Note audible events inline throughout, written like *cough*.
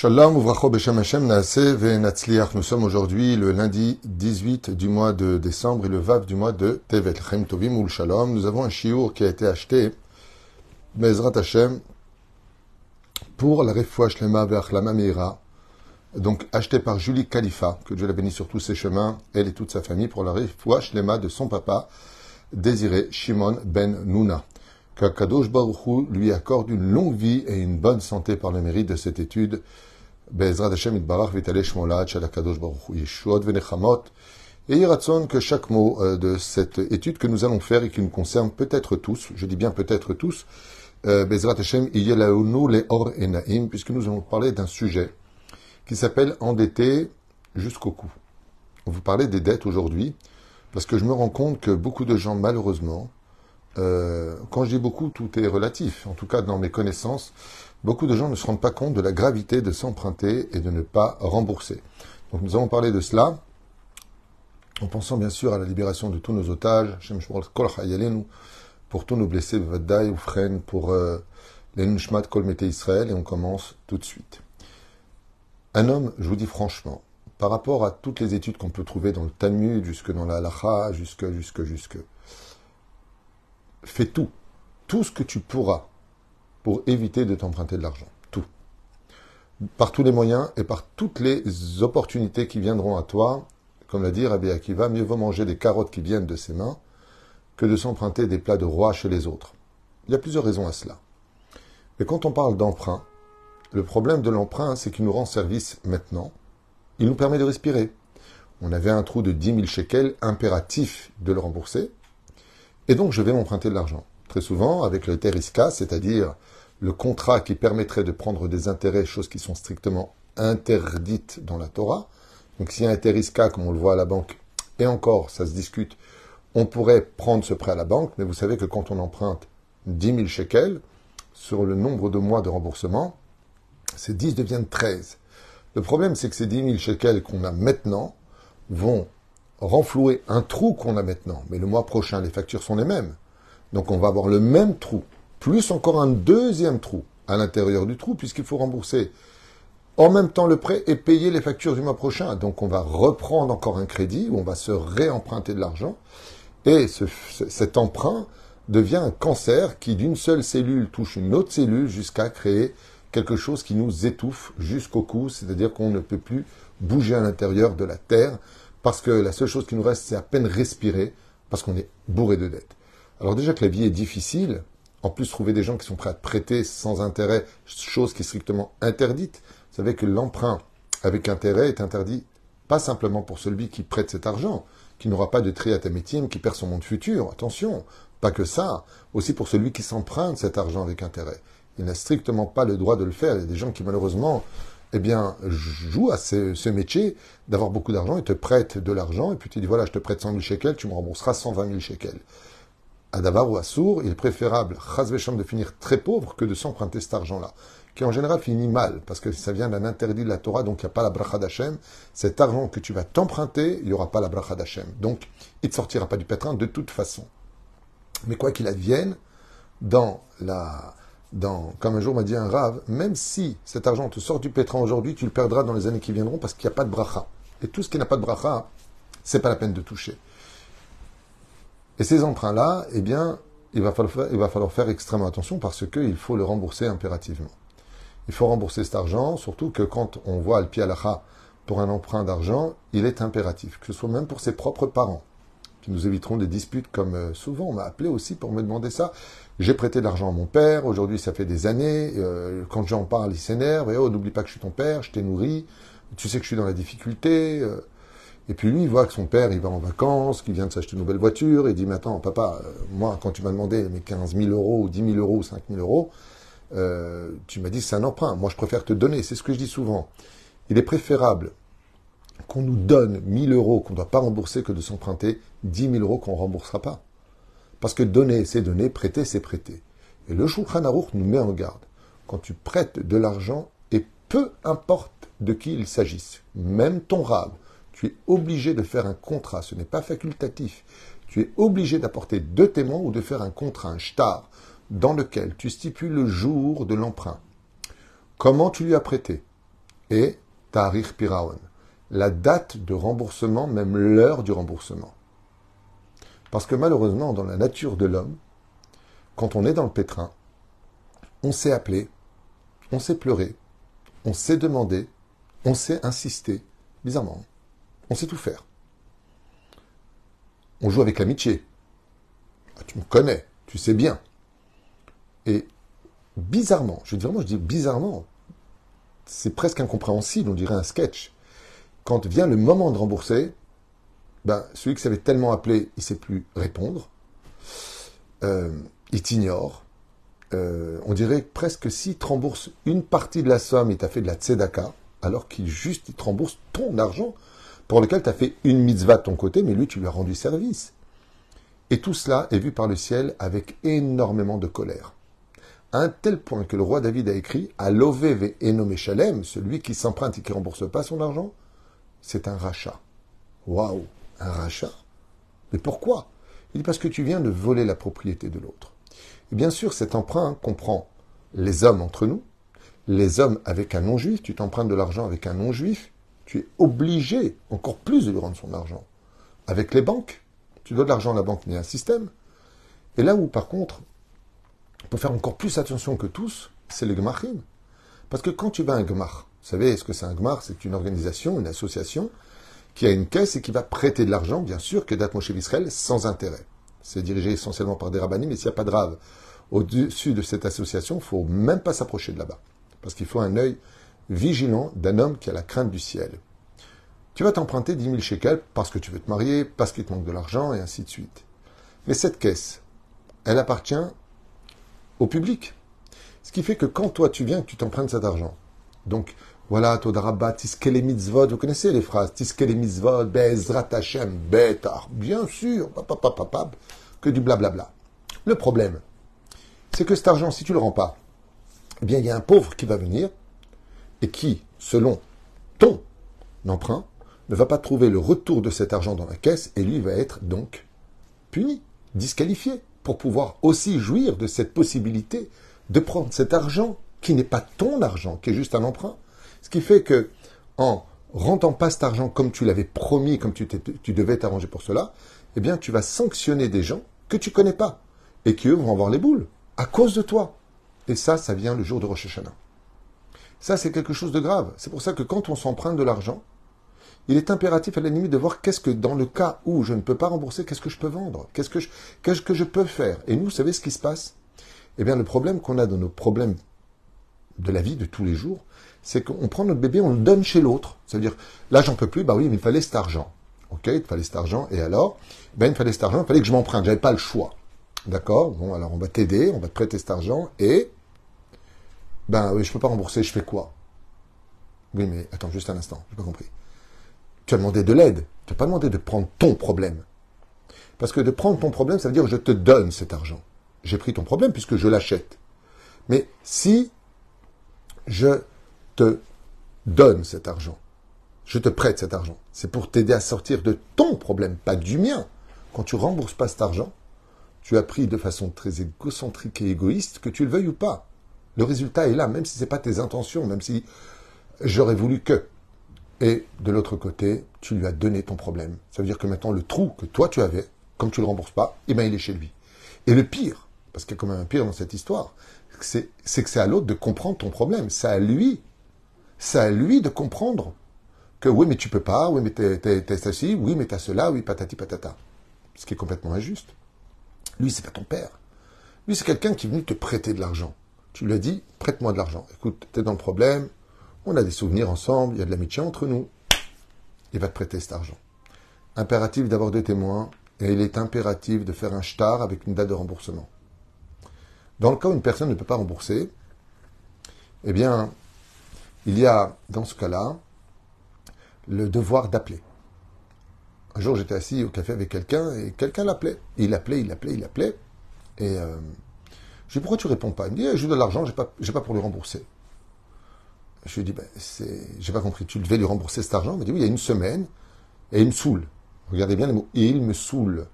Shalom Hashem naase ve'natzliach. Nous sommes aujourd'hui le lundi 18 du mois de décembre et le vav du mois de Tevet. Chem tovim ul shalom. Nous avons un chiour qui a été acheté, Bezrat Hashem, pour la refoua shlema ve'achlama meira. Donc acheté par Julie Khalifa, que Dieu la bénisse sur tous ses chemins, elle et toute sa famille, pour la refoua shlema de son papa, désiré Shimon ben Nouna. Qu'Akadosh Baruch lui accorde une longue vie et une bonne santé par le mérite de cette étude. Hashem itbarach vitale shmolat shel Akadosh Baruch Hu yeshuot venechamot. Et Yiratson que chaque mot de cette étude que nous allons faire et qui nous concerne peut-être tous, je dis bien peut-être tous, Bezrat Hashem le or enaim, puisque nous allons parler d'un sujet qui s'appelle endetté jusqu'au cou. On vous parlait des dettes aujourd'hui, parce que je me rends compte que beaucoup de gens, malheureusement, euh, quand je dis beaucoup, tout est relatif. En tout cas, dans mes connaissances, beaucoup de gens ne se rendent pas compte de la gravité de s'emprunter et de ne pas rembourser. Donc nous avons parlé de cela en pensant bien sûr à la libération de tous nos otages, pour tous nos blessés, ou pour euh, les Nushmat Kol Israël, et on commence tout de suite. Un homme, je vous dis franchement, par rapport à toutes les études qu'on peut trouver dans le Talmud, jusque dans la Halacha, jusque, jusque, jusque, fais tout, tout ce que tu pourras pour éviter de t'emprunter de l'argent. Tout. Par tous les moyens et par toutes les opportunités qui viendront à toi, comme l'a dit Rabbi Akiva, mieux vaut manger des carottes qui viennent de ses mains que de s'emprunter des plats de roi chez les autres. Il y a plusieurs raisons à cela. Mais quand on parle d'emprunt, le problème de l'emprunt, c'est qu'il nous rend service maintenant. Il nous permet de respirer. On avait un trou de 10 000 shekels, impératif de le rembourser. Et donc, je vais m'emprunter de l'argent. Très souvent, avec le teriska, c'est-à-dire le contrat qui permettrait de prendre des intérêts, choses qui sont strictement interdites dans la Torah. Donc, s'il y a un teriska, comme on le voit à la banque, et encore, ça se discute, on pourrait prendre ce prêt à la banque, mais vous savez que quand on emprunte 10 000 shekels, sur le nombre de mois de remboursement, ces 10 deviennent 13. Le problème, c'est que ces 10 000 shekels qu'on a maintenant vont renflouer un trou qu'on a maintenant, mais le mois prochain, les factures sont les mêmes. Donc on va avoir le même trou, plus encore un deuxième trou à l'intérieur du trou, puisqu'il faut rembourser en même temps le prêt et payer les factures du mois prochain. Donc on va reprendre encore un crédit, où on va se réemprunter de l'argent, et cet emprunt devient un cancer qui d'une seule cellule touche une autre cellule jusqu'à créer quelque chose qui nous étouffe jusqu'au cou, c'est-à-dire qu'on ne peut plus bouger à l'intérieur de la terre, parce que la seule chose qui nous reste, c'est à peine respirer, parce qu'on est bourré de dettes. Alors déjà que la vie est difficile, en plus trouver des gens qui sont prêts à prêter sans intérêt, chose qui est strictement interdite. Vous savez que l'emprunt avec intérêt est interdit pas simplement pour celui qui prête cet argent, qui n'aura pas de triatamétime, qui perd son monde futur, attention, pas que ça, aussi pour celui qui s'emprunte cet argent avec intérêt. Il n'a strictement pas le droit de le faire. Il y a des gens qui malheureusement eh bien, joue à ce, métier d'avoir beaucoup d'argent et te prête de l'argent, et puis tu dis, voilà, je te prête 100 000 shekels, tu me rembourseras 120 000 shekels. À Davar ou à Sour, il est préférable, Chazvesham, de finir très pauvre que de s'emprunter cet argent-là, qui en général finit mal, parce que ça vient d'un interdit de la Torah, donc il n'y a pas la bracha d'Hachem. Cet argent que tu vas t'emprunter, il n'y aura pas la bracha d'Hachem. Donc, il ne sortira pas du pétrin de toute façon. Mais quoi qu'il advienne, dans la, comme un jour m'a dit un rave, même si cet argent te sort du pétrin aujourd'hui, tu le perdras dans les années qui viendront parce qu'il n'y a pas de bracha. Et tout ce qui n'a pas de bracha, c'est pas la peine de toucher. Et ces emprunts-là, eh bien, il va, falloir faire, extrêmement attention parce qu'il faut le rembourser impérativement. Il faut rembourser cet argent, surtout que quand on voit pied à pour un emprunt d'argent, il est impératif, que ce soit même pour ses propres parents qui nous éviteront des disputes comme euh, souvent on m'a appelé aussi pour me demander ça. J'ai prêté de l'argent à mon père, aujourd'hui ça fait des années, euh, quand j'en parle il s'énerve, et oh n'oublie pas que je suis ton père, je t'ai nourri, tu sais que je suis dans la difficulté. Euh. Et puis lui, il voit que son père, il va en vacances, qu'il vient de s'acheter une nouvelle voiture, et il dit, mais papa, moi, quand tu m'as demandé mes 15 000 euros, ou 10 000 euros, ou 5 000 euros, tu m'as dit c'est un emprunt. Moi, je préfère te donner. C'est ce que je dis souvent. Il est préférable qu'on nous donne 1000 euros qu'on ne doit pas rembourser que de s'emprunter 10 000 euros qu'on ne remboursera pas. Parce que donner, c'est donner, prêter, c'est prêter. Et le Shulchan Aruch nous met en garde. Quand tu prêtes de l'argent, et peu importe de qui il s'agisse, même ton rab, tu es obligé de faire un contrat, ce n'est pas facultatif. Tu es obligé d'apporter deux témoins ou de faire un contrat, un shtar, dans lequel tu stipules le jour de l'emprunt. Comment tu lui as prêté? Et Tarikh Piraon. La date de remboursement, même l'heure du remboursement. Parce que malheureusement, dans la nature de l'homme, quand on est dans le pétrin, on sait appeler, on sait pleurer, on sait demander, on sait insister. Bizarrement, on sait tout faire. On joue avec l'amitié. Ah, tu me connais, tu sais bien. Et bizarrement, je dis vraiment, je dis bizarrement, c'est presque incompréhensible, on dirait un sketch. Quand vient le moment de rembourser, ben, celui qui savait tellement appeler, il ne sait plus répondre. Euh, il t'ignore. Euh, on dirait presque s'il te rembourse une partie de la somme, il t'a fait de la tzedaka, alors qu'il juste il te rembourse ton argent pour lequel tu as fait une mitzvah de ton côté, mais lui, tu lui as rendu service. Et tout cela est vu par le ciel avec énormément de colère. À un tel point que le roi David a écrit à l'Oveve Enome Shalem, celui qui s'emprunte et qui rembourse pas son argent, c'est un rachat. Waouh, un rachat Mais pourquoi? Il dit parce que tu viens de voler la propriété de l'autre. Et bien sûr, cet emprunt comprend les hommes entre nous, les hommes avec un non-juif, tu t'empruntes de l'argent avec un non-juif, tu es obligé encore plus de lui rendre son argent. Avec les banques, tu dois de l'argent à la banque, mais il a un système. Et là où, par contre, on peut faire encore plus attention que tous, c'est le Gmachim. Parce que quand tu vas à un Gmach, vous savez ce que c'est un Gmach C'est une organisation, une association qui a une caisse et qui va prêter de l'argent, bien sûr, que date Moshe Israël, sans intérêt. C'est dirigé essentiellement par des rabbinim, mais s'il n'y a pas de rave au-dessus de cette association, il ne faut même pas s'approcher de là-bas. Parce qu'il faut un œil vigilant d'un homme qui a la crainte du ciel. Tu vas t'emprunter 10 000 shekels parce que tu veux te marier, parce qu'il te manque de l'argent, et ainsi de suite. Mais cette caisse, elle appartient au public. Ce qui fait que quand toi tu viens, tu t'empruntes cet argent. Donc, voilà, Todarabba, Tiskele Mitzvot, vous connaissez les phrases, Tiskele Mitzvot, Bezrat Hashem, Betar, bien sûr, papapapapap, que du blablabla. Le problème, c'est que cet argent, si tu le rends pas, eh bien, il y a un pauvre qui va venir, et qui, selon ton emprunt, ne va pas trouver le retour de cet argent dans la caisse et lui va être donc puni, disqualifié, pour pouvoir aussi jouir de cette possibilité de prendre cet argent qui n'est pas ton argent, qui est juste un emprunt. Ce qui fait que, en rendant pas cet argent comme tu l'avais promis, comme tu, tu devais t'arranger pour cela, eh bien, tu vas sanctionner des gens que tu connais pas et qui, eux, vont avoir les boules à cause de toi. Et ça, ça vient le jour de Rosh. Ça, c'est quelque chose de grave. C'est pour ça que quand on s'emprunte de l'argent, il est impératif à la limite de voir qu'est-ce que, dans le cas où je ne peux pas rembourser, qu'est-ce que je peux vendre Qu'est-ce que je, qu'est-ce que je peux faire Et nous, vous savez ce qui se passe? Eh bien, le problème qu'on a dans nos problèmes de la vie de tous les jours, c'est qu'on prend notre bébé, on le donne chez l'autre. C'est-à-dire, là, j'en peux plus, bah oui, mais il fallait cet argent. Ok, il fallait cet argent, et alors? Ben, il fallait cet argent, il fallait que je m'emprunte, j'avais pas le choix. D'accord? Bon, alors on va t'aider, on va te prêter cet argent, et ben oui, je peux pas rembourser, je fais quoi? Oui, mais attends juste un instant, j'ai pas compris. Tu as demandé de l'aide, tu n'as pas demandé de prendre ton problème. Parce que de prendre ton problème, ça veut dire je te donne cet argent. J'ai pris ton problème puisque je l'achète. Mais si je te donne cet argent, je te prête cet argent, c'est pour t'aider à sortir de ton problème, pas du mien. Quand tu rembourses pas cet argent, tu as pris de façon très égocentrique et égoïste, que tu le veuilles ou pas. Le résultat est là, même si ce n'est pas tes intentions, même si j'aurais voulu que. Et de l'autre côté, tu lui as donné ton problème. Ça veut dire que maintenant, le trou que toi tu avais, comme tu ne le rembourses pas, eh bien, il est chez lui. Et le pire, parce qu'il y a quand même un pire dans cette histoire, c'est que c'est à l'autre de comprendre ton problème. C'est à lui. C'est à lui de comprendre que oui, mais tu peux pas, oui, mais t'es ceci, oui, mais t'as cela, oui, patati patata. Ce qui est complètement injuste. Lui, c'est pas ton père. Lui, c'est quelqu'un qui est venu te prêter de l'argent. Tu lui as dit, prête-moi de l'argent. Écoute, t'es dans le problème, on a des souvenirs ensemble, il y a de l'amitié entre nous. Il va te prêter cet argent. Impératif d'avoir des témoins, et il est impératif de faire un shtar avec une date de remboursement. Dans le cas où une personne ne peut pas rembourser, eh bien, il y a, dans ce cas-là, le devoir d'appeler. Un jour, j'étais assis au café avec quelqu'un et quelqu'un l'appelait. Il appelait, il appelait, il appelait. Et euh, je lui ai pourquoi tu réponds pas? Il me dit, eh, je veux de l'argent, j'ai pas, pas pour lui rembourser. Je lui ai dit, ben, c'est, j'ai pas compris, tu devais lui rembourser cet argent? Il m'a dit, oui, il y a une semaine, et il me saoule. Regardez bien les mots, il me saoule.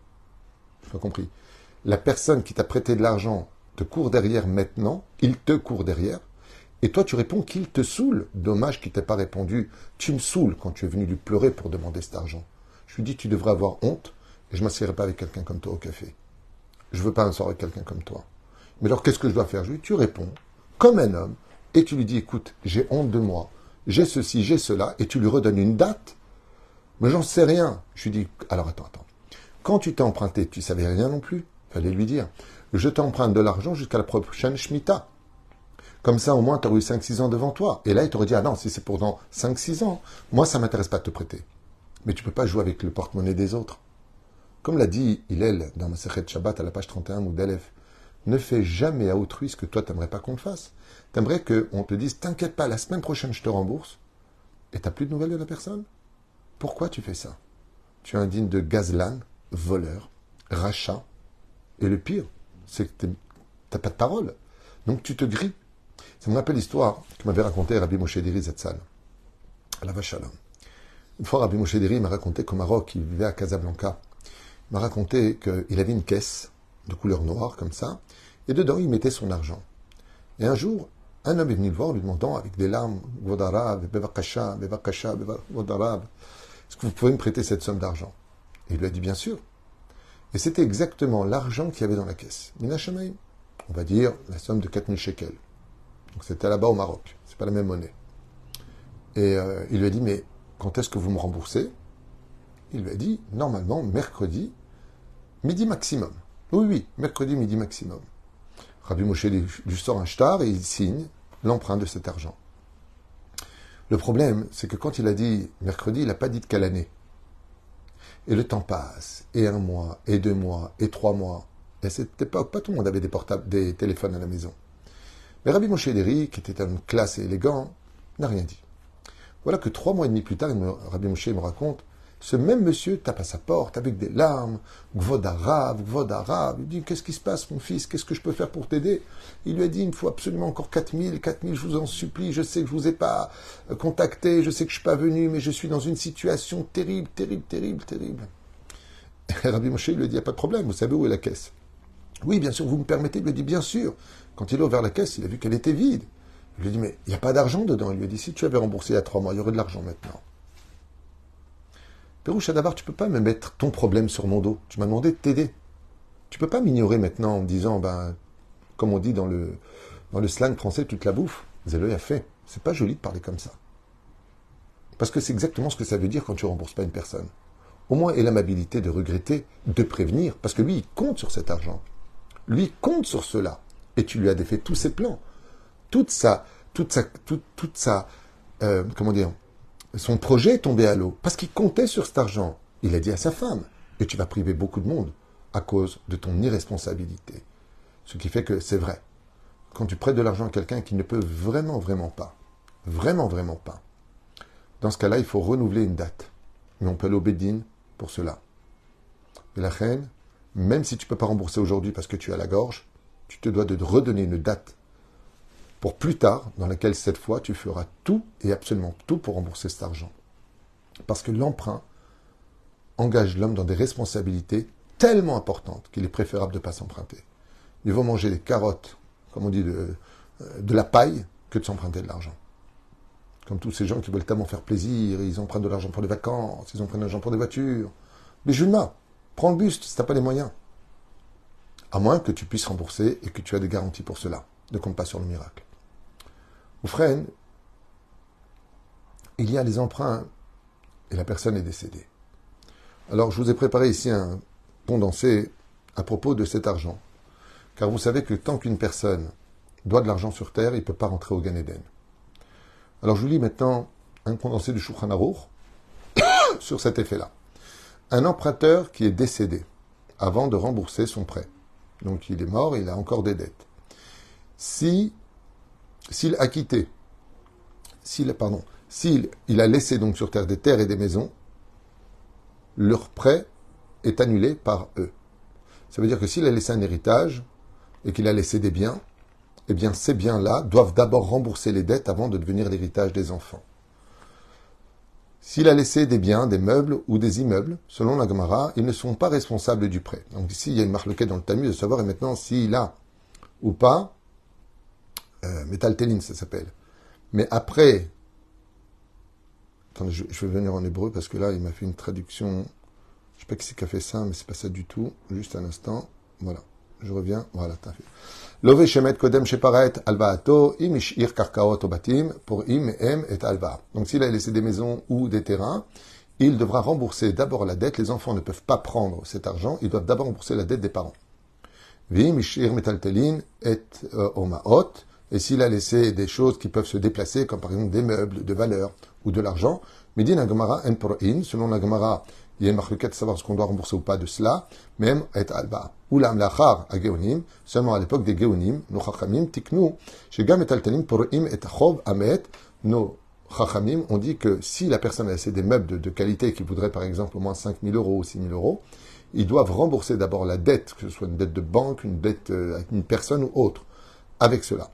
Je pas compris. La personne qui t'a prêté de l'argent te court derrière maintenant, il te court derrière, Et toi, tu réponds qu'il te saoule. Dommage qu'il t'ait pas répondu. Tu me saoules quand tu es venu lui pleurer pour demander cet argent. Je lui dis, tu devrais avoir honte et je m'assierai pas avec quelqu'un comme toi au café. Je veux pas un soir avec quelqu'un comme toi. Mais alors, qu'est-ce que je dois faire? Je lui dis, tu réponds comme un homme et tu lui dis, écoute, j'ai honte de moi. J'ai ceci, j'ai cela. Et tu lui redonnes une date. Mais j'en sais rien. Je lui dis, alors attends, attends. Quand tu t'es emprunté, tu savais rien non plus? Fallait lui dire, je t'emprunte de l'argent jusqu'à la prochaine Shemitah. Comme ça, au moins, tu aurais eu 5-6 ans devant toi. Et là, il t'aurait dit, ah non, si c'est pour dans 5-6 ans, moi, ça m'intéresse pas de te prêter. Mais tu peux pas jouer avec le porte-monnaie des autres. Comme l'a dit Hillel dans ma de Shabbat à la page 31 ou d'Elef, ne fais jamais à autrui ce que toi, t'aimerais pas qu'on le fasse. T'aimerais qu'on te dise, t'inquiète pas, la semaine prochaine, je te rembourse. Et t'as plus de nouvelles de la personne? Pourquoi tu fais ça? Tu es indigne de gazlan, voleur, rachat. Et le pire, c'est que t'as pas de parole. Donc tu te grilles. Ça me rappelle l'histoire que m'avait raconté Rabbi Moshe Diri Zatzal, à la vache Une fois, Rabbi Moshe Diri m'a raconté qu'au Maroc, il vivait à Casablanca. Il m'a raconté qu'il avait une caisse de couleur noire, comme ça, et dedans, il mettait son argent. Et un jour, un homme est venu le voir, lui demandant avec des larmes, Gvodarab, Bevakasha, Bevakasha, Gvodarab, est-ce que vous pouvez me prêter cette somme d'argent? Et il lui a dit, bien sûr. Et c'était exactement l'argent qu'il y avait dans la caisse. On va dire la somme de 4000 shekels. Donc c'était là-bas au Maroc. C'est pas la même monnaie. Et euh, il lui a dit, mais quand est-ce que vous me remboursez? Il lui a dit, normalement, mercredi, midi maximum. Oui, oui, mercredi, midi maximum. Rabbi Moshe lui sort un shtar et il signe l'emprunt de cet argent. Le problème, c'est que quand il a dit mercredi, il n'a pas dit de quelle année. Et le temps passe, et un mois, et deux mois, et trois mois. Et à cette époque, pas tout le monde avait des portables, des téléphones à la maison. Mais Rabbi Moshe Deri, qui était un homme classe et élégant, n'a rien dit. Voilà que trois mois et demi plus tard, Rabbi Moshe me raconte, ce même monsieur tape à sa porte avec des larmes, Gvod arabe, Gvod arabe. Il dit, qu'est-ce qui se passe, mon fils? Qu'est-ce que je peux faire pour t'aider? Il lui a dit, il me faut absolument encore 4000, 4000, je vous en supplie, je sais que je vous ai pas euh, contacté, je sais que je suis pas venu, mais je suis dans une situation terrible, terrible, terrible, terrible. Et *laughs* Rabbi Moshe lui dit, il n'y a pas de problème, vous savez où est la caisse? Oui, bien sûr, vous me permettez Il lui dit, bien sûr. Quand il a ouvert la caisse, il a vu qu'elle était vide. Il lui a dit, mais il n'y a pas d'argent dedans. Il lui a dit, si tu avais remboursé il y a trois mois, il y aurait de l'argent maintenant. Pérouche d'abord, tu peux pas me mettre ton problème sur mon dos. Tu m'as demandé de t'aider. Tu peux pas m'ignorer maintenant en me disant, ben, comme on dit dans le, dans le slang français, toute la bouffe. Zélo a fait. C'est pas joli de parler comme ça. Parce que c'est exactement ce que ça veut dire quand tu rembourses pas une personne. Au moins, aie l'amabilité de regretter, de prévenir, parce que lui, il compte sur cet argent. Lui, il compte sur cela et tu lui as défait tous ses plans. Toute sa, toute sa, toute, toute sa, euh, comment dire, son projet est tombé à l'eau parce qu'il comptait sur cet argent. Il a dit à sa femme, et tu vas priver beaucoup de monde à cause de ton irresponsabilité. Ce qui fait que c'est vrai. Quand tu prêtes de l'argent à quelqu'un qui ne peut vraiment, vraiment pas, vraiment, vraiment pas, dans ce cas-là, il faut renouveler une date. Mais on peut aller pour cela. Et la reine, même si tu ne peux pas rembourser aujourd'hui parce que tu as la gorge, tu te dois de redonner une date pour plus tard, dans laquelle cette fois tu feras tout et absolument tout pour rembourser cet argent. Parce que l'emprunt engage l'homme dans des responsabilités tellement importantes qu'il est préférable de ne pas s'emprunter. Il vaut manger des carottes, comme on dit, de, de la paille, que de s'emprunter de l'argent. Comme tous ces gens qui veulent tellement faire plaisir, ils empruntent de l'argent pour des vacances, ils empruntent de l'argent pour des voitures. Mais Julma, prends le buste si tu n'as pas les moyens. À moins que tu puisses rembourser et que tu as des garanties pour cela. Ne compte pas sur le miracle. Ou freine, il y a les emprunts et la personne est décédée. Alors je vous ai préparé ici un condensé à propos de cet argent. Car vous savez que tant qu'une personne doit de l'argent sur terre, il ne peut pas rentrer au Gan Eden. Alors je vous lis maintenant un condensé du Shulchan *coughs* sur cet effet-là. Un emprunteur qui est décédé avant de rembourser son prêt donc il est mort, il a encore des dettes. Si, s'il a quitté, s'il, pardon, s'il il a laissé donc sur terre des terres et des maisons, leur prêt est annulé par eux. Ça veut dire que s'il a laissé un héritage et qu'il a laissé des biens, eh bien ces biens-là doivent d'abord rembourser les dettes avant de devenir l'héritage des enfants. S'il a laissé des biens, des meubles ou des immeubles, selon la Gemara, ils ne sont pas responsables du prêt. Donc ici, il y a une marloquette dans le Tamu de savoir et maintenant s'il a ou pas, euh, ça s'appelle, Mais après, attendez, je, je, vais venir en hébreu parce que là, il m'a fait une traduction. Je sais pas qui c'est qui a fait ça, mais c'est pas ça du tout. Juste un instant. Voilà. Je reviens. Voilà, shemet kodem sheparet alvaato im ishir karkaot obatim pour im em et alva. Donc s'il a laissé des maisons ou des terrains, il devra rembourser d'abord la dette. Les enfants ne peuvent pas prendre cet argent. Ils doivent d'abord rembourser la dette des parents. Vim ishir metaltelin et omaot. Et s'il a laissé des choses qui peuvent se déplacer, comme par exemple des meubles de valeur ou de l'argent, Midin Agmara en in, selon la Gemara, il y a une marque de savoir ce qu'on doit rembourser ou pas de cela, même et alba. Ou la mlachar à Geonim, seulement à l'époque des Geonim, nos chachamim tiknu, chez Gam et altanim et chov amet, nos chachamim ont dit que si la personne a laissé des meubles de, de qualité qui voudraient par exemple au moins 5 000 euros ou 6 000 euros, ils doivent rembourser d'abord la dette, que ce soit une dette de banque, une dette à une personne ou autre, avec cela.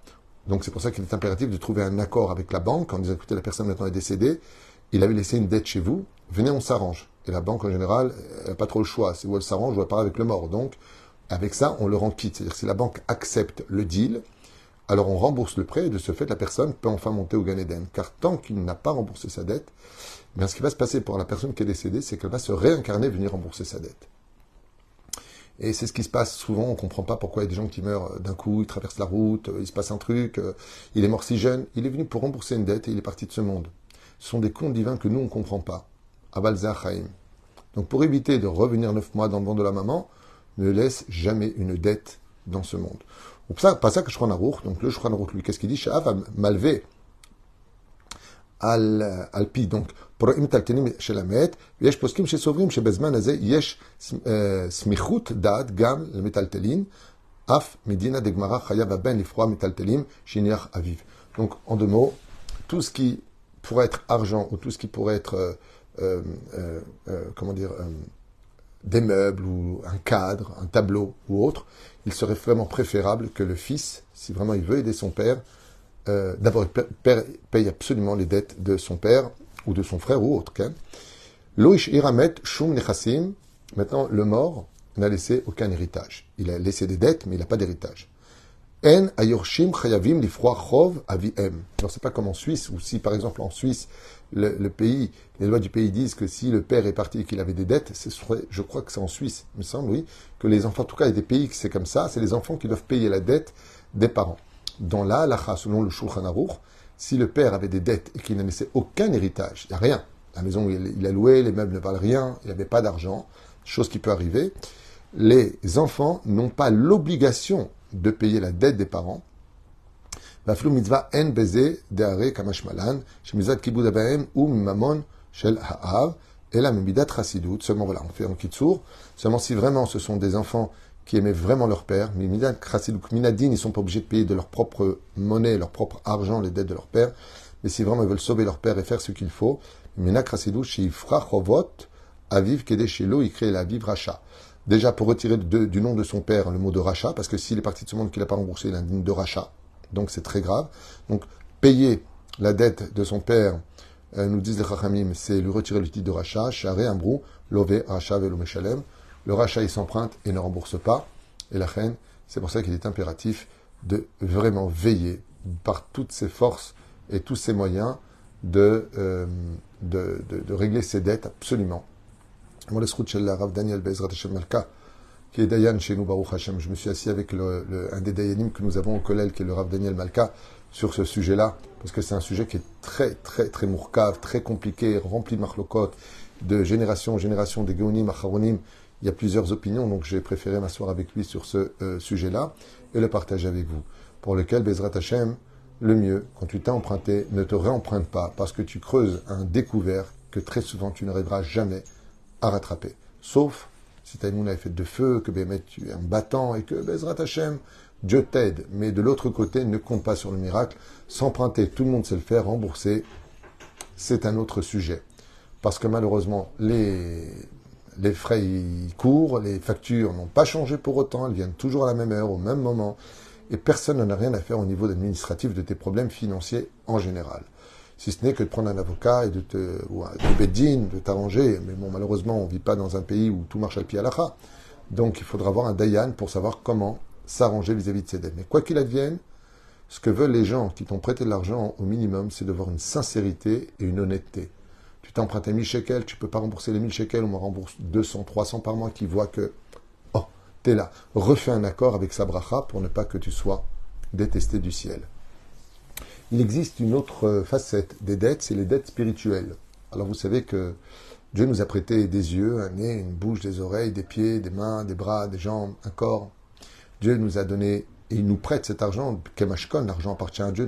Donc c'est pour ça qu'il est impératif de trouver un accord avec la banque en disant écoutez, la personne maintenant est décédée, il avait laissé une dette chez vous, venez, on s'arrange. Et la banque en général, elle n'a pas trop le choix. Si vous elle s'arrange, ou elle part avec le mort. Donc avec ça, on le rend quitte. C'est-à-dire si la banque accepte le deal, alors on rembourse le prêt et de ce fait, la personne peut enfin monter au Gan Eden. Car tant qu'il n'a pas remboursé sa dette, bien, ce qui va se passer pour la personne qui est décédée, c'est qu'elle va se réincarner venir rembourser sa dette. Et c'est ce qui se passe souvent, on comprend pas pourquoi il y a des gens qui meurent d'un coup, ils traversent la route, il se passe un truc, il est mort si jeune, il est venu pour rembourser une dette et il est parti de ce monde. Ce sont des comptes divins que nous, on comprend pas. Abal Chaim. Donc pour éviter de revenir neuf mois dans le ventre de la maman, ne laisse jamais une dette dans ce monde. C'est pas ça que Shran Aruch, donc le Shran lui, qu'est-ce qu'il dit? Sha'av malvé al, al pi, donc pour imtaltenim chez la met, yesh poskim chez sovrim chez bezman azé, yesh smichut dad gam le metaltelin, af medina de gmara chayav ben lifroa metaltelim shiniach aviv. Donc en deux mots, tout ce qui pourrait être argent ou tout ce qui pourrait être euh, euh, euh, comment dire des meubles ou un cadre, un tableau ou autre, il serait vraiment préférable que le fils, si vraiment il veut aider son père, euh, d'abord il paye absolument les dettes de son père ou de son frère ou autre. Loish iramet shum nechassim. Maintenant, le mort n'a laissé aucun héritage. Il a laissé des dettes, mais il n'a pas d'héritage. En ayorshim chayavim chov aviem. Alors c'est pas comme en Suisse, ou si par exemple en Suisse, le, pays, les lois du pays disent que si le père est parti et qu'il avait des dettes, je crois que c'est en Suisse, il me semble, oui, que les enfants, en tout cas, il y a des pays que c'est comme ça, c'est les enfants qui doivent payer la dette des parents dans la halacha, selon le Shulchan Aruch, si le père avait des dettes et qu'il ne laissait aucun héritage, il n'y a rien. La maison où il a loué, les meubles ne valent rien, il n'avait pas d'argent, chose qui peut arriver. Les enfants n'ont pas l'obligation de payer la dette des parents. mitzvah en kamashmalan, ou mamon shel ha'av, et la seulement voilà, on fait en kitsour, seulement si vraiment ce sont des enfants qui aimaient vraiment leur père, chassidut, minadin, ils sont pas obligés de payer de leur propre monnaie, leur propre argent, les dettes de leur père. Mais si vraiment ils veulent sauver leur père et faire ce qu'il faut, minak chassidut, shifra chovot, aviv kedeshelo, il crée la vive rachat. Déjà, pour retirer du nom de son père le mot de rachat, parce que s'il est parti de ce monde qu'il n'a pas remboursé, il a indigne de rachat donc c'est très grave. Donc payer la dette de son père, euh, nous disent les Chachamim, c'est lui retirer le titre de rachat, Charé, Ambrou, Lové, Rachat, Velo, Meshalem. Le rachat, il s'emprunte et ne rembourse pas. Et la reine, c'est pour ça qu'il est impératif de vraiment veiller par toutes ses forces et tous ses moyens de, euh, de, de, de, régler ses dettes absolument. Rav Daniel Bezrat Malka, qui est Dayan chez nous, Baruch Hashem. Je me suis assis avec un des Dayanim que nous avons au Kollel, qui est le Rav Daniel Malka, sur ce sujet-là, parce que c'est un sujet qui est très, très, très mourkave, très compliqué, rempli de marlokot, de génération en génération, des Geonim, Acharonim. Il y a plusieurs opinions, donc j'ai préféré m'asseoir avec lui sur ce euh, sujet-là et le partager avec vous. Pour lequel, Bezrat Hashem, le mieux, quand tu t'as emprunté, ne te réemprunte pas, parce que tu creuses un découvert que très souvent tu n'arriveras jamais à rattraper. Sauf si ta avait fait de feu, que tu es un battant et que Bezrat Hashem, Dieu t'aide. Mais de l'autre côté, ne compte pas sur le miracle. S'emprunter, tout le monde sait le faire, rembourser, c'est un autre sujet. Parce que malheureusement, les, les frais courent, les factures n'ont pas changé pour autant, elles viennent toujours à la même heure, au même moment, et personne n'en a rien à faire au niveau administratif de tes problèmes financiers en général si ce n'est que de prendre un avocat et de te, ou de t'arranger. Mais bon, malheureusement, on ne vit pas dans un pays où tout marche à pied à l'akha. Donc, il faudra avoir un dayan pour savoir comment s'arranger vis-à-vis de ses dettes. Mais quoi qu'il advienne, Ce que veulent les gens qui t'ont prêté de l'argent au minimum, c'est de voir une sincérité et une honnêteté. Tu t'es emprunté 1000 shekels, tu peux pas rembourser les 1000 shekels, on me rembourse 200, 300 par mois qui voient que, oh, t'es là. Refais un accord avec sa bracha pour ne pas que tu sois détesté du ciel. Il existe une autre facette des dettes, c'est les dettes spirituelles. Alors vous savez que Dieu nous a prêté des yeux, un nez, une bouche, des oreilles, des pieds, des mains, des bras, des jambes, un corps. Dieu nous a donné et il nous prête cet argent. Kemashkon, l'argent appartient à Dieu,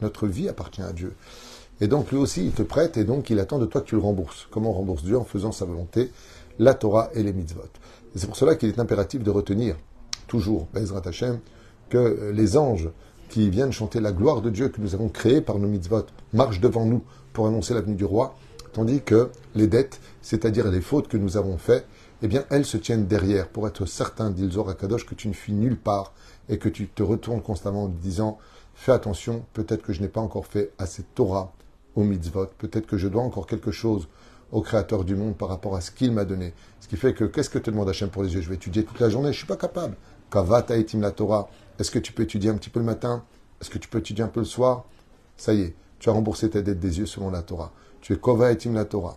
notre vie appartient à Dieu. Et donc lui aussi, il te prête et donc il attend de toi que tu le rembourses. Comment on rembourse Dieu En faisant sa volonté, la Torah et les mitzvot. C'est pour cela qu'il est impératif de retenir toujours, Bezrat Hashem, que les anges qui viennent chanter la gloire de Dieu que nous avons créé par nos mitzvot marchent devant nous pour annoncer la venue du roi, tandis que les dettes, c'est-à-dire les fautes que nous avons faites, eh bien, elles se tiennent derrière pour être certain, dit le Kadosh, que tu ne fuis nulle part et que tu te retournes constamment en disant Fais attention, peut-être que je n'ai pas encore fait assez Torah au mitzvot, peut-être que je dois encore quelque chose au Créateur du monde par rapport à ce qu'il m'a donné. Ce qui fait que, qu'est-ce que te demande Hachem pour les yeux? Je vais étudier toute la journée, je ne suis pas capable. Kavat etim la Torah. Est-ce que tu peux étudier un petit peu le matin? Est-ce que tu peux étudier un peu le soir? Ça y est, tu as remboursé ta dette des yeux selon la Torah. Tu es Kova etim la Torah.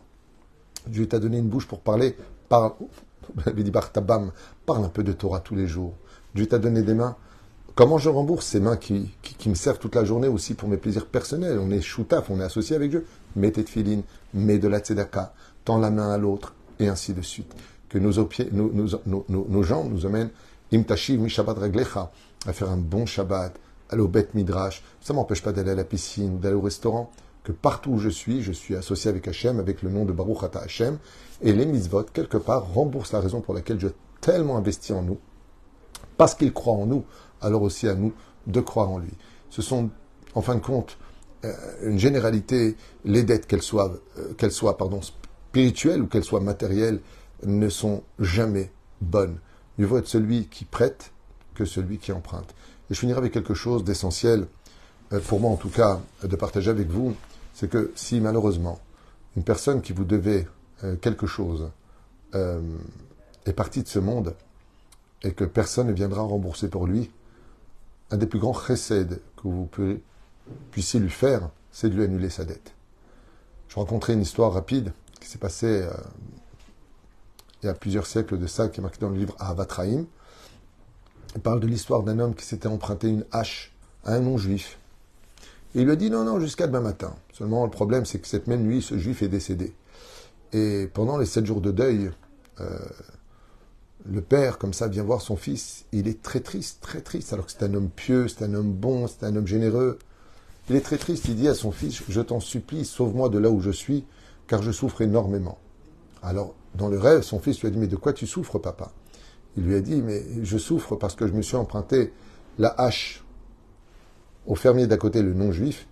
Dieu t'a donné une bouche pour parler. Parle, *laughs* parle un peu de Torah tous les jours. Dieu t'a donné des mains. Comment je rembourse ces mains qui, qui, me servent toute la journée aussi pour mes plaisirs personnels? On est choutaf, on est associé avec Dieu. Mets tes filine, mets de la tzedaka, tends la main à l'autre, et ainsi de suite. Que nos, jambes nous amènent imtashiv mi shabbat reglecha, à faire un bon Shabbat, aller au Bet Midrash. Ça m'empêche pas d'aller à la piscine, d'aller au restaurant. Que partout où je suis, je suis associé avec Hachem, avec le nom de Baruch Ata Hachem. Et les mitzvot, quelque part, remboursent la raison pour laquelle a tellement investi en nous. Parce qu'il croit en nous, alors aussi à nous de croire en lui. Ce sont, en fin de compte, euh, une généralité, les dettes, qu'elles soient, euh, qu'elles soient pardon, spirituelles ou qu'elles soient matérielles, ne sont jamais bonnes. Mieux vaut être celui qui prête que celui qui emprunte. Et je finirai avec quelque chose d'essentiel, euh, pour moi en tout cas, de partager avec vous, c'est que si malheureusement une personne qui vous devait quelque chose est partie de ce monde et que personne ne viendra rembourser pour lui, un des plus grands chesed que vous puissiez lui faire, c'est de lui annuler sa dette. Je rencontrais une histoire rapide qui s'est passée euh, il y a plusieurs siècles de ça, qui est marquée dans le livre Ahavatraim. Il parle de l'histoire d'un homme qui s'était emprunté une hache à un non-juif. Et il lui a dit non, non, jusqu'à demain matin. Seulement, le problème, c'est que cette même nuit, ce juif est décédé. Et pendant les sept jours de deuil, euh, le père, comme ça, vient voir son fils. Il est très triste, très triste, alors que c'est un homme pieux, c'est un homme bon, c'est un homme généreux. Il est très triste. Il dit à son fils Je t'en supplie, sauve-moi de là où je suis, car je souffre énormément. Alors, dans le rêve, son fils lui a dit Mais de quoi tu souffres, papa? Il lui a dit Mais je souffre parce que je me suis emprunté la hache au fermier d'à côté, le non-juif,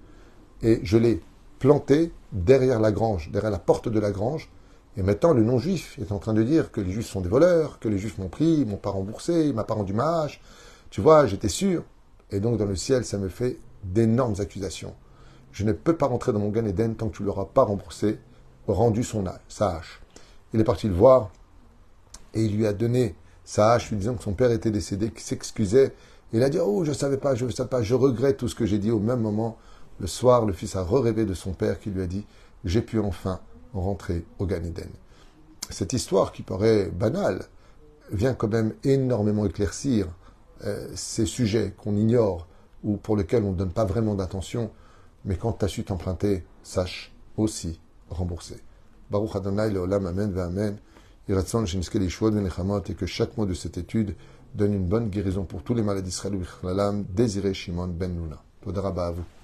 et je l'ai planté derrière la grange, derrière la porte de la grange, et maintenant, le non-juif est en train de dire que les juifs sont des voleurs, que les juifs m'ont pris, m'ont pas remboursé, m'ont pas rendu ma Tu vois, j'étais sûr. Et donc, dans le ciel, ça me fait d'énormes accusations. Je ne peux pas rentrer dans mon Gan Eden tant que tu ne l'auras pas remboursé, rendu son sa hache. Il est parti le voir et il lui a donné sa hache, lui disant que son père était décédé, qu'il s'excusait. Il a dit Oh, je ne savais pas, je ne savais pas, je regrette tout ce que j'ai dit. Au même moment, le soir, le fils a rêvé de son père qui lui a dit J'ai pu enfin rentrer au Gan Eden. Cette histoire qui paraît banale vient quand même énormément éclaircir euh, ces sujets qu'on ignore ou pour lesquels on ne donne pas vraiment d'attention, mais quand tu as su t'emprunter, sache aussi rembourser. Baruch Adonai leolam amen amen. et que chaque mot de cette étude donne une bonne guérison pour tous les malades d'Israël Désiré Shimon ben Nuna. à vous.